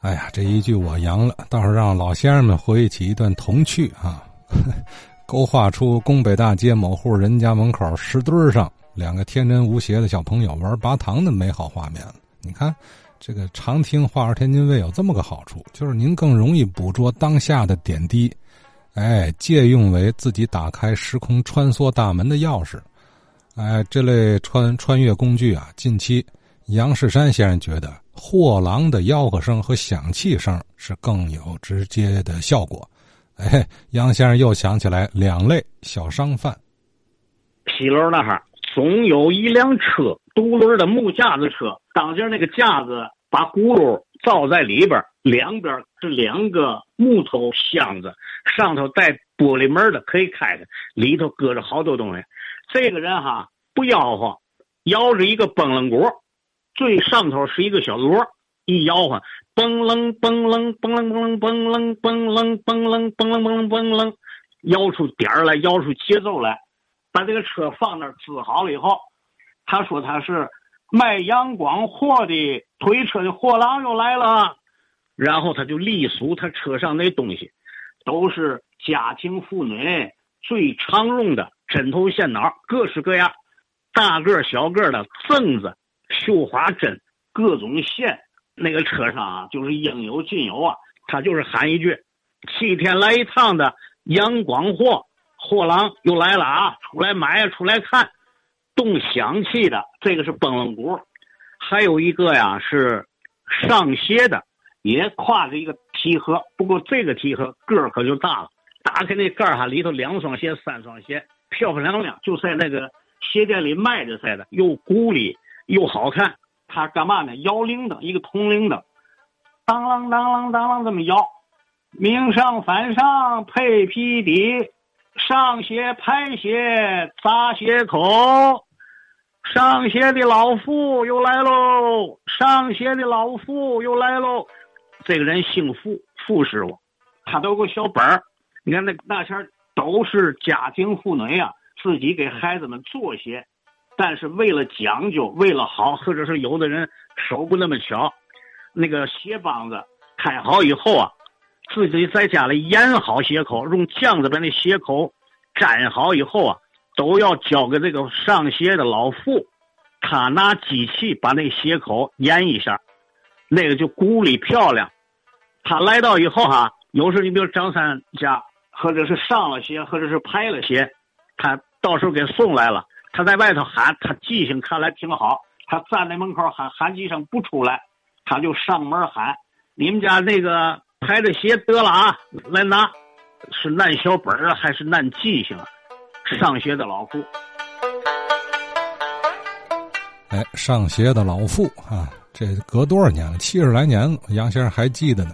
哎呀，这一句我扬了，倒是让老先生们回忆起一段童趣啊，勾画出宫北大街某户人家门口石墩上两个天真无邪的小朋友玩拔糖的美好画面了。你看，这个常听《画儿天津卫》有这么个好处，就是您更容易捕捉当下的点滴，哎，借用为自己打开时空穿梭大门的钥匙。哎，这类穿穿越工具啊，近期杨世山先生觉得货郎的吆喝声和响器声是更有直接的效果。哎，杨先生又想起来两类小商贩，皮楼那哈总有一辆车，独轮的木架子车，当间那个架子把轱辘造在里边，两边是两个木头箱子，上头带玻璃门的，可以开的，里头搁着好多东西。这个人哈不吆喝，摇着一个崩楞鼓，最上头是一个小锣，一摇晃，嘣楞嘣楞嘣楞嘣楞嘣楞嘣楞嘣楞嘣楞嘣楞嘣楞，摇出点儿来，摇出节奏来，把这个车放那儿支好了以后，他说他是卖阳光货的推车的货郎又来了，然后他就隶属他车上那东西，都是家庭妇女最常用的。针头线脑各式各样，大个小个的凳子、绣花针、各种线，那个车上啊就是应有尽有啊。他就是喊一句：“七天来一趟的阳光货货郎又来了啊，出来买，出来看。”动响器的这个是崩楞鼓，还有一个呀是上鞋的，也挎着一个提盒，不过这个提盒个儿可就大了。打开那盖儿哈，里头两双鞋、三双鞋。漂漂亮亮，就在那个鞋店里卖着似的，又鼓里又好看。他干嘛呢？摇铃铛，一个铜铃铛，当啷当啷当啷这么摇。明上反上配皮底，上鞋拍鞋砸鞋口。上鞋的老妇又来喽，上鞋的老妇又来喽。这个人姓傅，傅师傅，他都有个小本儿。你看那那前都是家庭妇女呀，自己给孩子们做鞋，但是为了讲究，为了好，或者是有的人手不那么巧，那个鞋帮子开好以后啊，自己在家里研好鞋口，用浆子把那鞋口粘好以后啊，都要交给这个上鞋的老妇，他拿机器把那鞋口研一下，那个就鼓里漂亮。他来到以后哈，有时候你比如张三家。或者是上了鞋，或者是拍了鞋，他到时候给送来了。他在外头喊，他记性看来挺好。他站在门口喊喊几声不出来，他就上门喊：“你们家那个拍的鞋得了啊，来拿。”是烂小本儿还是烂记性啊？上学的老妇，哎，上学的老妇啊，这隔多少年了？七十来年了，杨先生还记得呢。